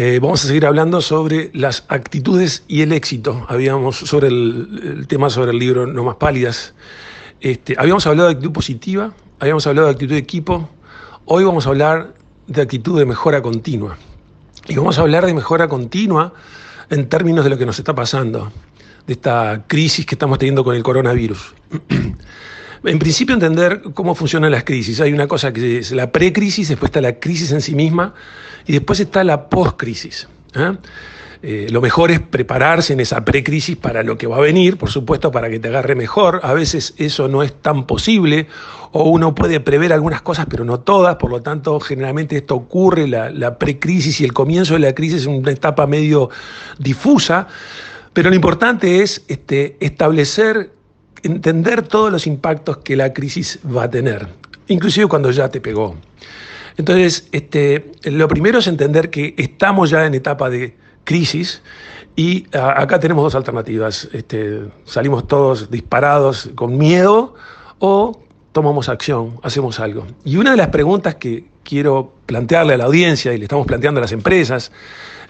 Eh, vamos a seguir hablando sobre las actitudes y el éxito. Habíamos sobre el, tema sobre el libro No más pálidas. Este, habíamos hablado de actitud positiva, habíamos hablado de actitud de equipo. Hoy vamos a hablar de actitud de mejora continua. Y vamos a hablar de mejora continua en términos de lo que nos está pasando, de esta crisis que estamos teniendo con el coronavirus. En principio entender cómo funcionan las crisis. Hay una cosa que es la precrisis, después está la crisis en sí misma y después está la postcrisis. ¿eh? Eh, lo mejor es prepararse en esa precrisis para lo que va a venir, por supuesto, para que te agarre mejor. A veces eso no es tan posible o uno puede prever algunas cosas, pero no todas. Por lo tanto, generalmente esto ocurre, la, la precrisis y el comienzo de la crisis es una etapa medio difusa. Pero lo importante es este, establecer entender todos los impactos que la crisis va a tener, inclusive cuando ya te pegó. Entonces, este, lo primero es entender que estamos ya en etapa de crisis y acá tenemos dos alternativas. Este, salimos todos disparados con miedo o tomamos acción, hacemos algo. Y una de las preguntas que quiero plantearle a la audiencia y le estamos planteando a las empresas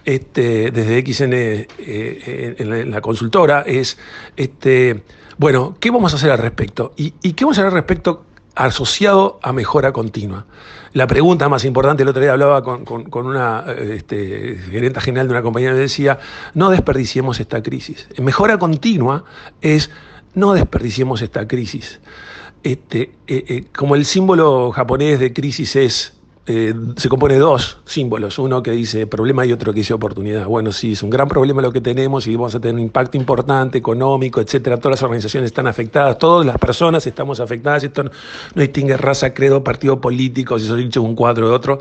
este, desde XN eh, en, la, consultora es, este, bueno, ¿qué vamos a hacer al respecto? ¿Y, qué vamos a hacer al respecto asociado a mejora continua? La pregunta más importante, el otro día hablaba con, una este, general de una compañía y decía, no desperdiciemos esta crisis. Mejora continua es no desperdiciemos esta crisis. Este, eh, eh, como el símbolo japonés de crisis es eh, se compone de dos símbolos, uno que dice problema y otro que dice oportunidad. Bueno, sí, es un gran problema lo que tenemos y vamos a tener un impacto importante, económico, etcétera. Todas las organizaciones están afectadas, todas las personas estamos afectadas. Esto no, distingue raza, credo, partido político, si eso dicho un cuadro de otro,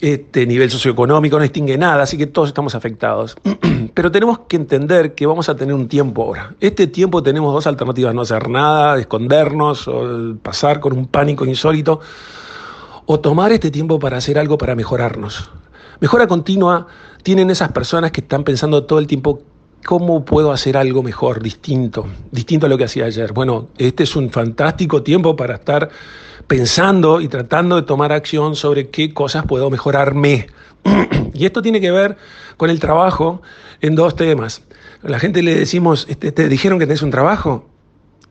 este nivel socioeconómico, no distingue nada, así que todos estamos afectados. Pero tenemos que entender que vamos a tener un tiempo ahora. Este tiempo tenemos dos alternativas, no hacer nada, escondernos o pasar con un pánico insólito o tomar este tiempo para hacer algo para mejorarnos. Mejora continua tienen esas personas que están pensando todo el tiempo cómo puedo hacer algo mejor, distinto, distinto a lo que hacía ayer. Bueno, este es un fantástico tiempo para estar pensando y tratando de tomar acción sobre qué cosas puedo mejorarme. y esto tiene que ver con el trabajo en dos temas. A la gente le decimos, este, ¿te dijeron que tenés un trabajo?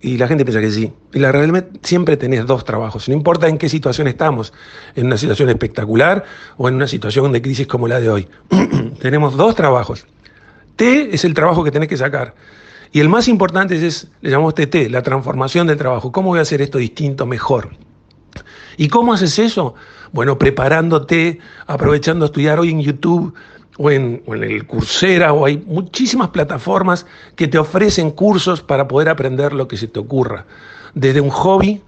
Y la gente piensa que sí. Y la realidad siempre tenés dos trabajos, no importa en qué situación estamos, en una situación espectacular o en una situación de crisis como la de hoy. Tenemos dos trabajos. T es el trabajo que tenés que sacar. Y el más importante es, le llamamos TT, la transformación del trabajo. ¿Cómo voy a hacer esto distinto, mejor? ¿Y cómo haces eso? Bueno, preparándote, aprovechando a estudiar hoy en YouTube o en, el Coursera, o hay muchísimas plataformas que te ofrecen cursos para poder aprender lo que se te ocurra. Desde un hobby,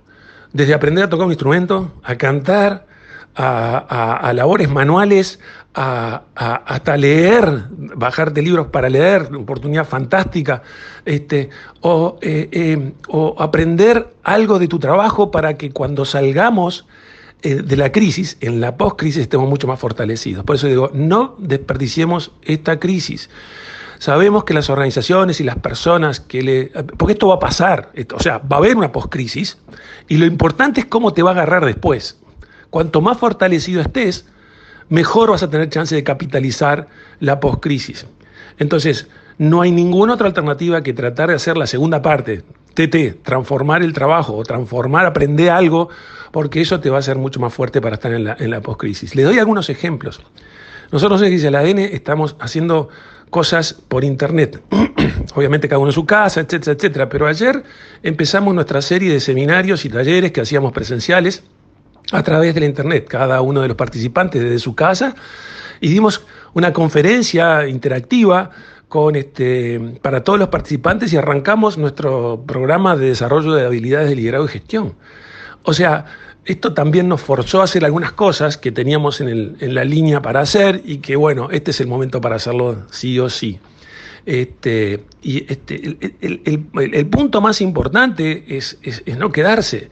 desde aprender a tocar un instrumento, a cantar, a, labores manuales, a, hasta leer, bajarte libros para leer, oportunidad fantástica, este, o, eh, eh, o aprender algo de tu trabajo para que cuando salgamos eh, de la crisis, en la post-crisis estemos mucho más fortalecidos. Por eso digo, no desperdiciemos esta crisis. Sabemos que las organizaciones y las personas que le... Porque esto va a pasar, o sea, va a haber una post-crisis y lo importante es cómo te va a agarrar después. Cuanto más fortalecido estés, mejor vas a tener chance de capitalizar la post-crisis. Entonces, no hay ninguna otra alternativa que tratar de hacer la segunda parte, TT, transformar el trabajo o transformar, aprender algo, porque eso te va a hacer mucho más fuerte para estar en la, en la post-crisis. Le doy algunos ejemplos. Nosotros en la ADN estamos haciendo cosas por internet. Obviamente cada uno en su casa, etcétera, etcétera. Pero ayer empezamos nuestra serie de seminarios y talleres que hacíamos presenciales a través de la internet. Cada uno de los participantes desde su casa y dimos una conferencia interactiva con este, para todos los participantes y arrancamos nuestro programa de desarrollo de habilidades de liderazgo y gestión. O sea, esto también nos forzó a hacer algunas cosas que teníamos en, la línea para hacer y que bueno, este es el momento para hacerlo sí o sí. Este, y este, el, punto más importante es, es, no quedarse.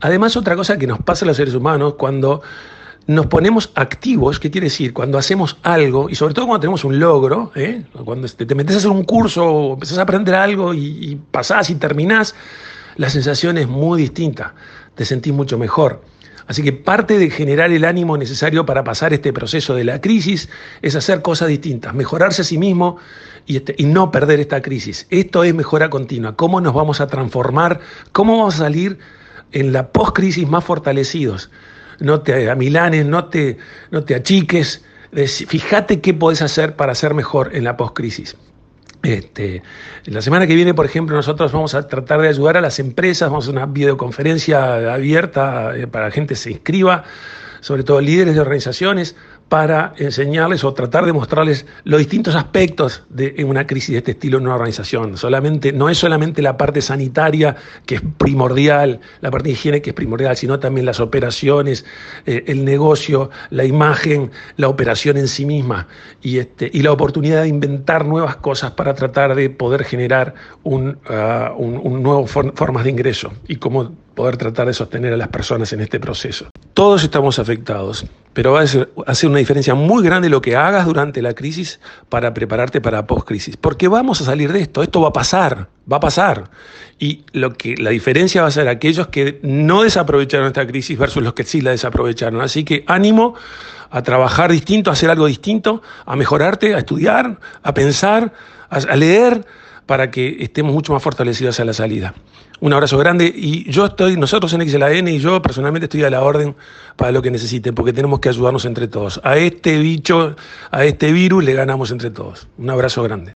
Además, otra cosa que nos pasa a los seres humanos cuando nos ponemos activos, ¿qué quiere decir? Cuando hacemos algo, y sobre todo cuando tenemos un logro, ¿eh? cuando te, metes a hacer un curso o empezás a aprender algo y, y pasás y terminás, la sensación es muy distinta, te sentís mucho mejor. Así que parte de generar el ánimo necesario para pasar este proceso de la crisis es hacer cosas distintas, mejorarse a sí mismo y, este, y no perder esta crisis. Esto es mejora continua. ¿Cómo nos vamos a transformar? ¿Cómo vamos a salir en la post-crisis más fortalecidos? No te amilanes, no te, no te achiques. Fíjate qué podés hacer para ser mejor en la post-crisis. Este, la semana que viene, por ejemplo, nosotros vamos a tratar de ayudar a las empresas, vamos a una videoconferencia abierta eh, para que la gente se inscriba, sobre todo líderes de organizaciones, para enseñarles o tratar de mostrarles los distintos aspectos de una crisis de este estilo en una organización. Solamente, no es solamente la parte sanitaria que es primordial, la parte de higiene que es primordial, sino también las operaciones, eh, el negocio, la imagen, la operación en sí misma y, este, y la oportunidad de inventar nuevas cosas para tratar de poder generar un, uh, un, formas de ingreso y cómo poder tratar de sostener a las personas en este proceso. Todos estamos afectados, pero va a hacer una diferencia muy grande lo que hagas durante la crisis para prepararte para post-crisis. Porque vamos a salir de esto, esto va a pasar, va a pasar. Y lo que, la diferencia va a ser aquellos que no desaprovecharon esta crisis versus los que sí la desaprovecharon. Así que ánimo a trabajar distinto, a hacer algo distinto, a mejorarte, a estudiar, a pensar, a, a leer para que estemos mucho más fortalecidos a la salida. Un abrazo grande y yo estoy, nosotros en XLAN y yo personalmente estoy a la orden para lo que necesiten, porque tenemos que ayudarnos entre todos. A este bicho, a este virus le ganamos entre todos. Un abrazo grande.